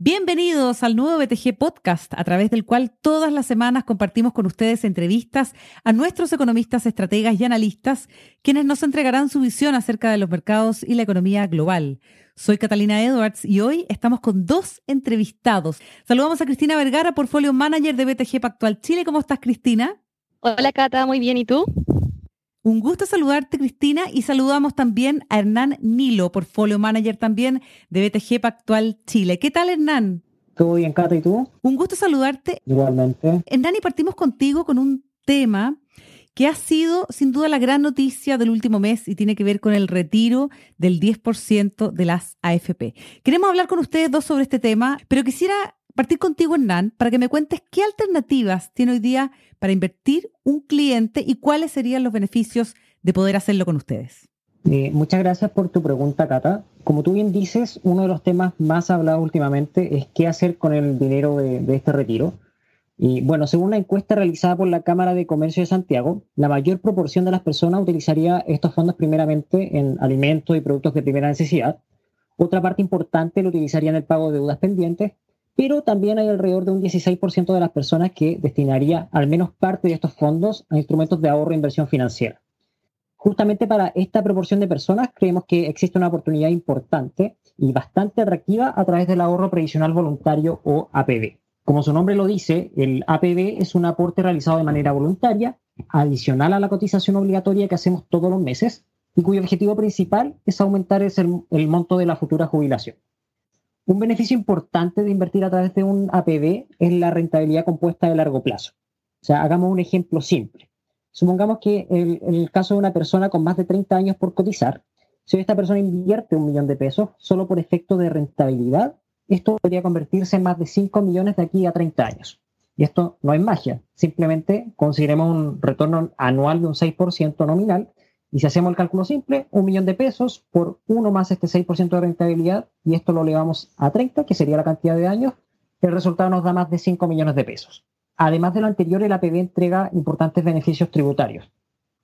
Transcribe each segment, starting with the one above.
Bienvenidos al nuevo BTG Podcast, a través del cual todas las semanas compartimos con ustedes entrevistas a nuestros economistas, estrategas y analistas, quienes nos entregarán su visión acerca de los mercados y la economía global. Soy Catalina Edwards y hoy estamos con dos entrevistados. Saludamos a Cristina Vergara, Portfolio Manager de BTG Pactual Chile. ¿Cómo estás, Cristina? Hola, Cata, muy bien. ¿Y tú? Un gusto saludarte, Cristina, y saludamos también a Hernán Nilo, portfolio manager también de BTG Pactual Chile. ¿Qué tal, Hernán? Todo bien, Cata, ¿y tú? Un gusto saludarte. Igualmente. Hernán, y partimos contigo con un tema que ha sido sin duda la gran noticia del último mes y tiene que ver con el retiro del 10% de las AFP. Queremos hablar con ustedes dos sobre este tema, pero quisiera partir contigo, Hernán, para que me cuentes qué alternativas tiene hoy día para invertir un cliente y cuáles serían los beneficios de poder hacerlo con ustedes. Eh, muchas gracias por tu pregunta, Cata. Como tú bien dices, uno de los temas más hablados últimamente es qué hacer con el dinero de, este retiro. Y bueno, según la encuesta realizada por la Cámara de Comercio de Santiago, la mayor proporción de las personas utilizaría estos fondos primeramente en alimentos y productos de primera necesidad. Otra parte importante lo utilizaría en el pago de deudas pendientes pero también hay alrededor de un 16% de las personas que destinaría al menos parte de estos fondos a instrumentos de ahorro e inversión financiera. Justamente para esta proporción de personas creemos que existe una oportunidad importante y bastante atractiva a través del ahorro previsional voluntario o APB. Como su nombre lo dice, el APB es un aporte realizado de manera voluntaria, adicional a la cotización obligatoria que hacemos todos los meses y cuyo objetivo principal es aumentar el, el monto de la futura jubilación. Un beneficio importante de invertir a través de un APB es la rentabilidad compuesta de largo plazo. O sea, hagamos un ejemplo simple. Supongamos que en el, caso de una persona con más de 30 años por cotizar, si esta persona invierte un millón de pesos solo por efecto de rentabilidad, esto podría convertirse en más de 5 millones de aquí a 30 años. Y esto no es magia, simplemente consideremos un retorno anual de un 6% nominal y si hacemos el cálculo simple, un millón de pesos por uno más este 6% de rentabilidad, y esto lo elevamos a 30, que sería la cantidad de años, el resultado nos da más de 5 millones de pesos. Además de lo anterior, el APB entrega importantes beneficios tributarios.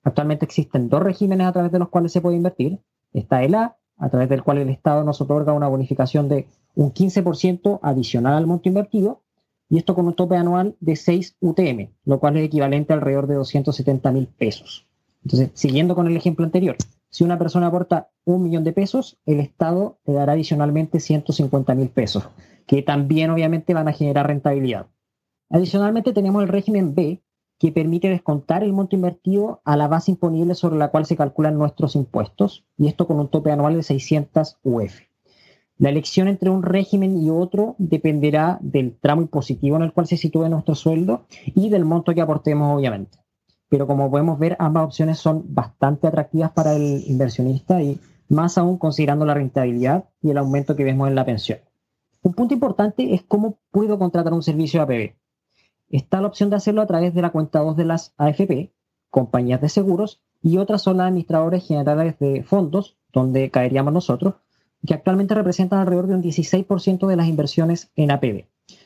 Actualmente existen dos regímenes a través de los cuales se puede invertir. Está el A, a través del cual el Estado nos otorga una bonificación de un 15% adicional al monto invertido, y esto con un tope anual de 6 UTM, lo cual es equivalente alrededor de 270 mil pesos. Entonces, siguiendo con el ejemplo anterior, si una persona aporta un millón de pesos, el Estado le dará adicionalmente 150 mil pesos, que también obviamente van a generar rentabilidad. Adicionalmente tenemos el régimen B, que permite descontar el monto invertido a la base imponible sobre la cual se calculan nuestros impuestos, y esto con un tope anual de 600 UF. La elección entre un régimen y otro dependerá del tramo impositivo en el cual se sitúe nuestro sueldo y del monto que aportemos, obviamente pero como podemos ver, ambas opciones son bastante atractivas para el inversionista y más aún considerando la rentabilidad y el aumento que vemos en la pensión. Un punto importante es cómo puedo contratar un servicio APB. Está la opción de hacerlo a través de la cuenta 2 de las AFP, compañías de seguros, y otras son las administradores generales de fondos, donde caeríamos nosotros, que actualmente representan alrededor de un 16% de las inversiones en APB.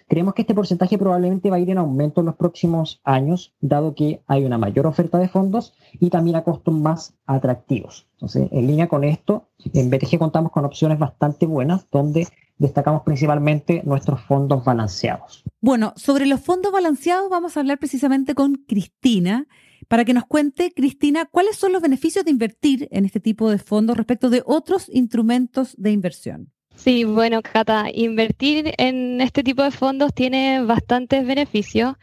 Creemos que este porcentaje probablemente va a ir en aumento en los próximos años, dado que hay una mayor oferta de fondos y también a costos más atractivos. Entonces, en línea con esto, en BTG contamos con opciones bastante buenas, donde destacamos principalmente nuestros fondos balanceados. Bueno, sobre los fondos balanceados vamos a hablar precisamente con Cristina para que nos cuente, Cristina, cuáles son los beneficios de invertir en este tipo de fondos respecto de otros instrumentos de inversión. Sí, bueno, Cata, invertir en este tipo de fondos tiene bastantes beneficios.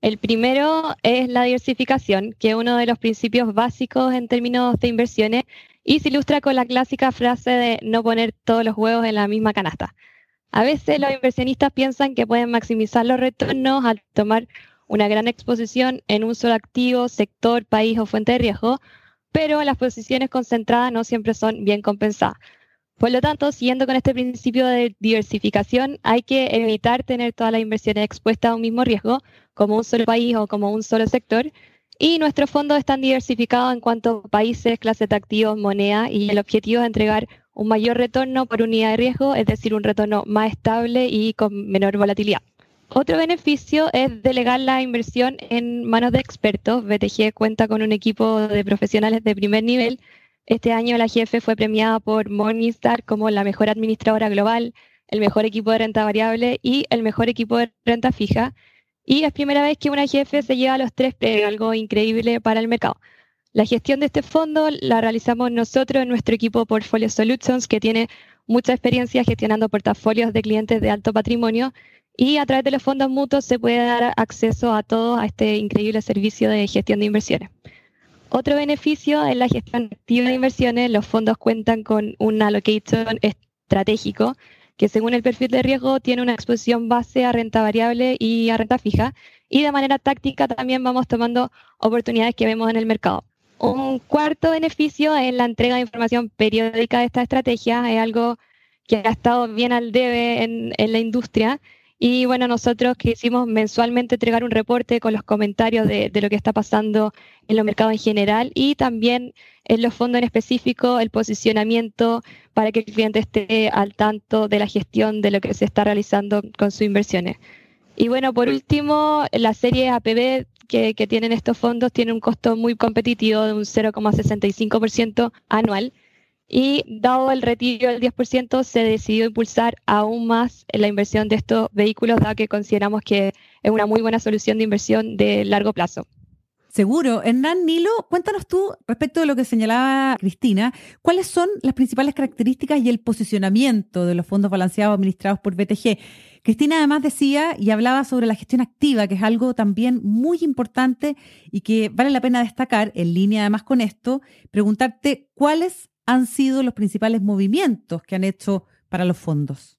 El primero es la diversificación, que es uno de los principios básicos en términos de inversiones y se ilustra con la clásica frase de no poner todos los huevos en la misma canasta. A veces los inversionistas piensan que pueden maximizar los retornos al tomar una gran exposición en un solo activo, sector, país o fuente de riesgo, pero las posiciones concentradas no siempre son bien compensadas. Por lo tanto, siguiendo con este principio de diversificación, hay que evitar tener todas las inversiones expuestas a un mismo riesgo, como un solo país o como un solo sector. Y nuestros fondos están diversificados en cuanto a países, clases de activos, moneda, y el objetivo es entregar un mayor retorno por unidad de riesgo, es decir, un retorno más estable y con menor volatilidad. Otro beneficio es delegar la inversión en manos de expertos. BTG cuenta con un equipo de profesionales de primer nivel. Este año la GF fue premiada por Morningstar como la mejor administradora global, el mejor equipo de renta variable y el mejor equipo de renta fija. Y es primera vez que una GF se lleva los tres premios, algo increíble para el mercado. La gestión de este fondo la realizamos nosotros en nuestro equipo Portfolio Solutions, que tiene mucha experiencia gestionando portafolios de clientes de alto patrimonio y a través de los fondos mutuos se puede dar acceso a todo a este increíble servicio de gestión de inversiones. Otro beneficio es la gestión activa de inversiones. Los fondos cuentan con un allocation estratégico que según el perfil de riesgo tiene una exposición base a renta variable y a renta fija. Y de manera táctica también vamos tomando oportunidades que vemos en el mercado. Un cuarto beneficio es la entrega de información periódica de esta estrategia. Es algo que ha estado bien al debe en, en la industria y bueno, nosotros quisimos mensualmente entregar un reporte con los comentarios de, lo que está pasando en los mercados en general y también en los fondos en específico, el posicionamiento para que el cliente esté al tanto de la gestión de lo que se está realizando con sus inversiones. Y bueno, por último, la serie APB que, que tienen estos fondos tiene un costo muy competitivo de un 0,65% anual y dado el retiro del 10%, se decidió impulsar aún más la inversión de estos vehículos, dado que consideramos que es una muy buena solución de inversión de largo plazo. Seguro. Hernán Nilo, cuéntanos tú, respecto de lo que señalaba Cristina, ¿cuáles son las principales características y el posicionamiento de los fondos balanceados administrados por BTG? Cristina además decía y hablaba sobre la gestión activa, que es algo también muy importante y que vale la pena destacar, en línea además con esto, preguntarte cuáles han sido los principales movimientos que han hecho para los fondos?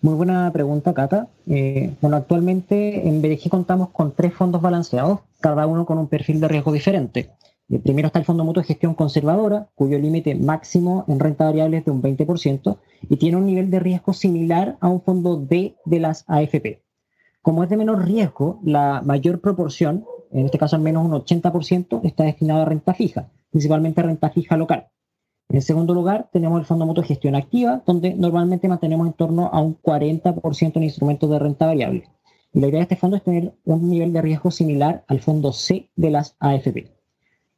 Muy buena pregunta, Cata. Eh, bueno, actualmente en BDG contamos con tres fondos balanceados, cada uno con un perfil de riesgo diferente. El primero está el Fondo Mutuo de Gestión Conservadora, cuyo límite máximo en renta variable es de un 20% y tiene un nivel de riesgo similar a un fondo D de las AFP. Como es de menor riesgo, la mayor proporción, en este caso al menos un 80%, está destinado a renta fija, principalmente a renta fija local. En segundo lugar, tenemos el Fondo Mutuo de Gestión Activa, donde normalmente mantenemos en torno a un 40% en instrumentos de renta variable. Y la idea de este fondo es tener un nivel de riesgo similar al fondo C de las AFP.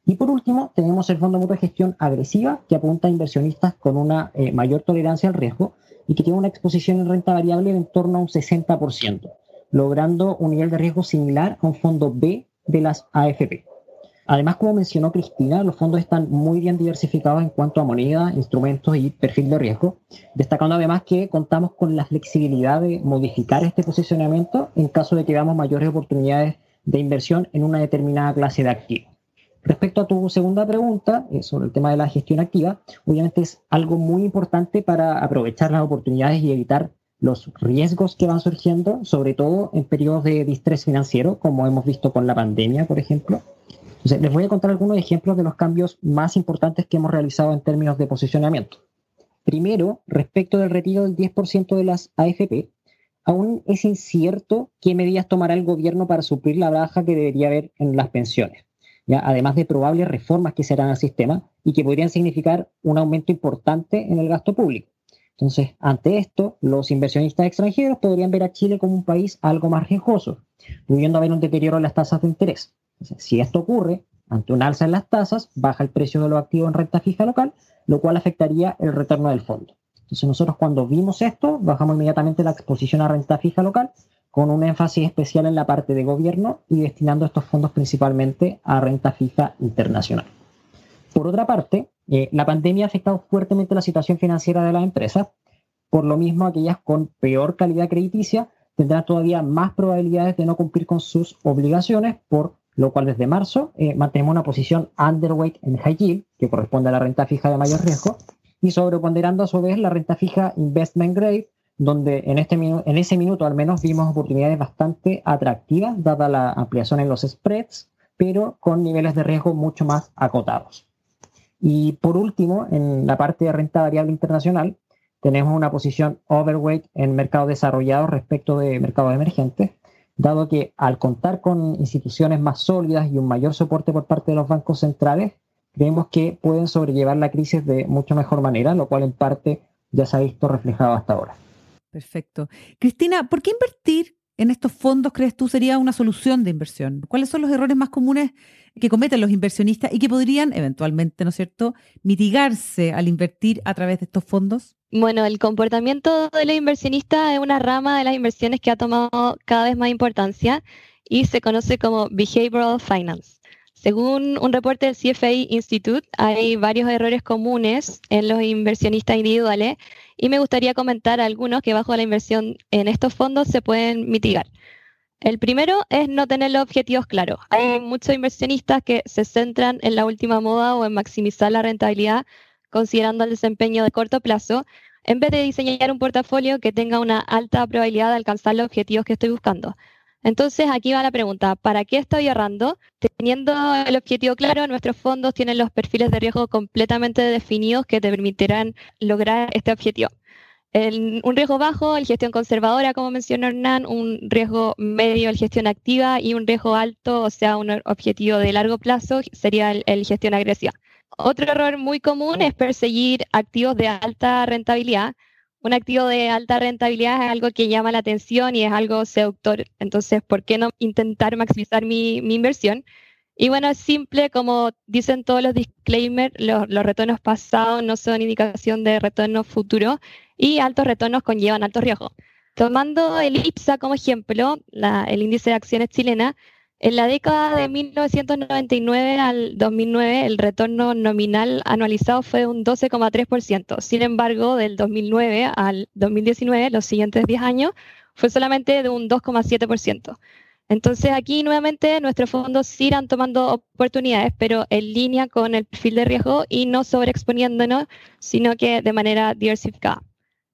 Y por último, tenemos el Fondo Mutuo de Gestión Agresiva, que apunta a inversionistas con una eh, mayor tolerancia al riesgo y que tiene una exposición en renta variable de en torno a un 60%, logrando un nivel de riesgo similar a un fondo B de las AFP. Además, como mencionó Cristina, los fondos están muy bien diversificados en cuanto a moneda, instrumentos y perfil de riesgo, destacando además que contamos con la flexibilidad de modificar este posicionamiento en caso de que veamos mayores oportunidades de inversión en una determinada clase de activos. Respecto a tu segunda pregunta eh, sobre el tema de la gestión activa, obviamente es algo muy importante para aprovechar las oportunidades y evitar los riesgos que van surgiendo, sobre todo en periodos de distrés financiero, como hemos visto con la pandemia, por ejemplo les voy a contar algunos ejemplos de los cambios más importantes que hemos realizado en términos de posicionamiento. Primero, respecto del retiro del 10% de las AFP, aún es incierto qué medidas tomará el gobierno para suplir la baja que debería haber en las pensiones, ¿ya? además de probables reformas que se harán al sistema y que podrían significar un aumento importante en el gasto público. Entonces, ante esto, los inversionistas extranjeros podrían ver a Chile como un país algo más riesgoso, pudiendo haber un deterioro en las tasas de interés si esto ocurre, ante un alza en las tasas, baja el precio de los activos en renta fija local, lo cual afectaría el retorno del fondo. Entonces nosotros cuando vimos esto, bajamos inmediatamente la exposición a renta fija local, con un énfasis especial en la parte de gobierno y destinando estos fondos principalmente a renta fija internacional. Por otra parte, eh, la pandemia ha afectado fuertemente la situación financiera de las empresas, por lo mismo aquellas con peor calidad crediticia tendrán todavía más probabilidades de no cumplir con sus obligaciones por lo cual desde marzo eh, mantenemos una posición underweight en high yield, que corresponde a la renta fija de mayor riesgo, y sobreponderando a su vez la renta fija investment grade, donde en, este en ese minuto al menos vimos oportunidades bastante atractivas, dada la ampliación en los spreads, pero con niveles de riesgo mucho más acotados. Y por último, en la parte de renta variable internacional, tenemos una posición overweight en mercados desarrollados respecto de mercados emergentes, dado que al contar con instituciones más sólidas y un mayor soporte por parte de los bancos centrales, creemos que pueden sobrellevar la crisis de mucho mejor manera, lo cual en parte ya se ha visto reflejado hasta ahora. Perfecto. Cristina, ¿por qué invertir en estos fondos crees tú sería una solución de inversión? ¿Cuáles son los errores más comunes que cometen los inversionistas y que podrían eventualmente, ¿no es cierto?, mitigarse al invertir a través de estos fondos? Bueno, el comportamiento de los inversionistas es una rama de las inversiones que ha tomado cada vez más importancia y se conoce como Behavioral Finance. Según un reporte del CFA Institute, hay varios errores comunes en los inversionistas individuales y me gustaría comentar algunos que bajo la inversión en estos fondos se pueden mitigar. El primero es no tener los objetivos claros. Hay muchos inversionistas que se centran en la última moda o en maximizar la rentabilidad considerando el desempeño de corto plazo, en vez de diseñar un portafolio que tenga una alta probabilidad de alcanzar los objetivos que estoy buscando. Entonces, aquí va la pregunta, ¿para qué estoy ahorrando? Teniendo el objetivo claro, nuestros fondos tienen los perfiles de riesgo completamente definidos que te permitirán lograr este objetivo. un riesgo bajo, el gestión conservadora, como mencionó Hernán, un riesgo medio, el gestión activa, y un riesgo alto, o sea, un objetivo de largo plazo, sería el gestión agresiva. Otro error muy común es perseguir activos de alta rentabilidad, un activo de alta rentabilidad es algo que llama la atención y es algo seductor. Entonces, ¿por qué no intentar maximizar mi, inversión? Y bueno, es simple, como dicen todos los disclaimers, los, retornos pasados no son indicación de retornos futuros y altos retornos conllevan altos riesgos. Tomando el IPSA como ejemplo, el índice de acciones chilena, en la década de 1999 al 2009, el retorno nominal anualizado fue de un 12,3%. Sin embargo, del 2009 al 2019, los siguientes 10 años, fue solamente de un 2,7%. Entonces aquí nuevamente nuestros fondos irán tomando oportunidades, pero en línea con el perfil de riesgo y no sobreexponiéndonos, sino que de manera diversificada.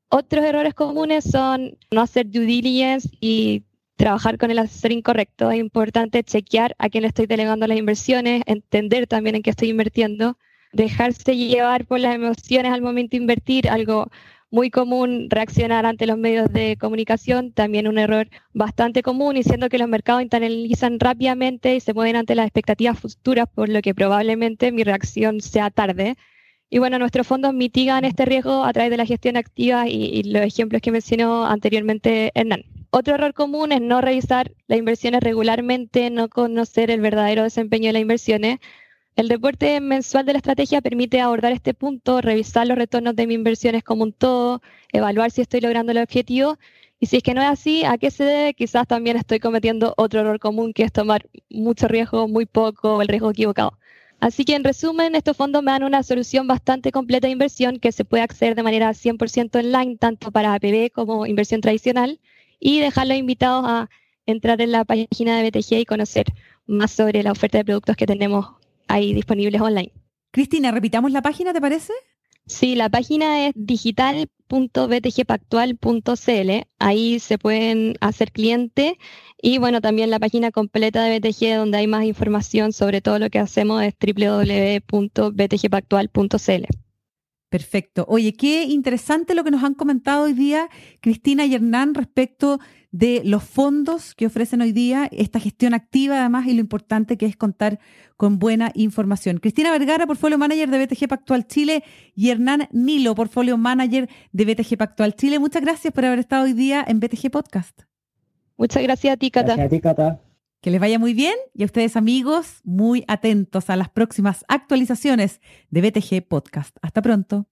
Otros errores comunes son no hacer due diligence y trabajar con el asesor incorrecto. Es importante chequear a quién le estoy delegando las inversiones, entender también en qué estoy invirtiendo, dejarse llevar por las emociones al momento de invertir, algo muy común reaccionar ante los medios de comunicación, también un error bastante común, y siendo que los mercados internalizan rápidamente y se mueven ante las expectativas futuras, por lo que probablemente mi reacción sea tarde. Y bueno, nuestros fondos mitigan este riesgo a través de la gestión activa y, y los ejemplos que mencionó anteriormente Hernán. Otro error común es no revisar las inversiones regularmente, no conocer el verdadero desempeño de las inversiones. El reporte mensual de la estrategia permite abordar este punto, revisar los retornos de mis inversiones como un todo, evaluar si estoy logrando el objetivo y si es que no es así, ¿a qué se debe? Quizás también estoy cometiendo otro error común que es tomar mucho riesgo, muy poco, o el riesgo equivocado. Así que en resumen, estos fondos me dan una solución bastante completa de inversión que se puede acceder de manera 100% online, tanto para APB como inversión tradicional y dejarlos invitados a entrar en la página de BTG y conocer más sobre la oferta de productos que tenemos ahí disponibles online. Cristina, repitamos la página, ¿te parece? Sí, la página es digital.btgpactual.cl. Ahí se pueden hacer cliente y bueno, también la página completa de BTG donde hay más información sobre todo lo que hacemos es www.btgpactual.cl. Perfecto. Oye, qué interesante lo que nos han comentado hoy día Cristina y Hernán respecto de los fondos que ofrecen hoy día, esta gestión activa además y lo importante que es contar con buena información. Cristina Vergara, portfolio manager de BTG Pactual Chile y Hernán Nilo, portfolio manager de BTG Pactual Chile. Muchas gracias por haber estado hoy día en BTG Podcast. Muchas gracias a ti, Cata. Gracias a ti, Cata. Que les vaya muy bien y a ustedes amigos, muy atentos a las próximas actualizaciones de BTG Podcast. Hasta pronto.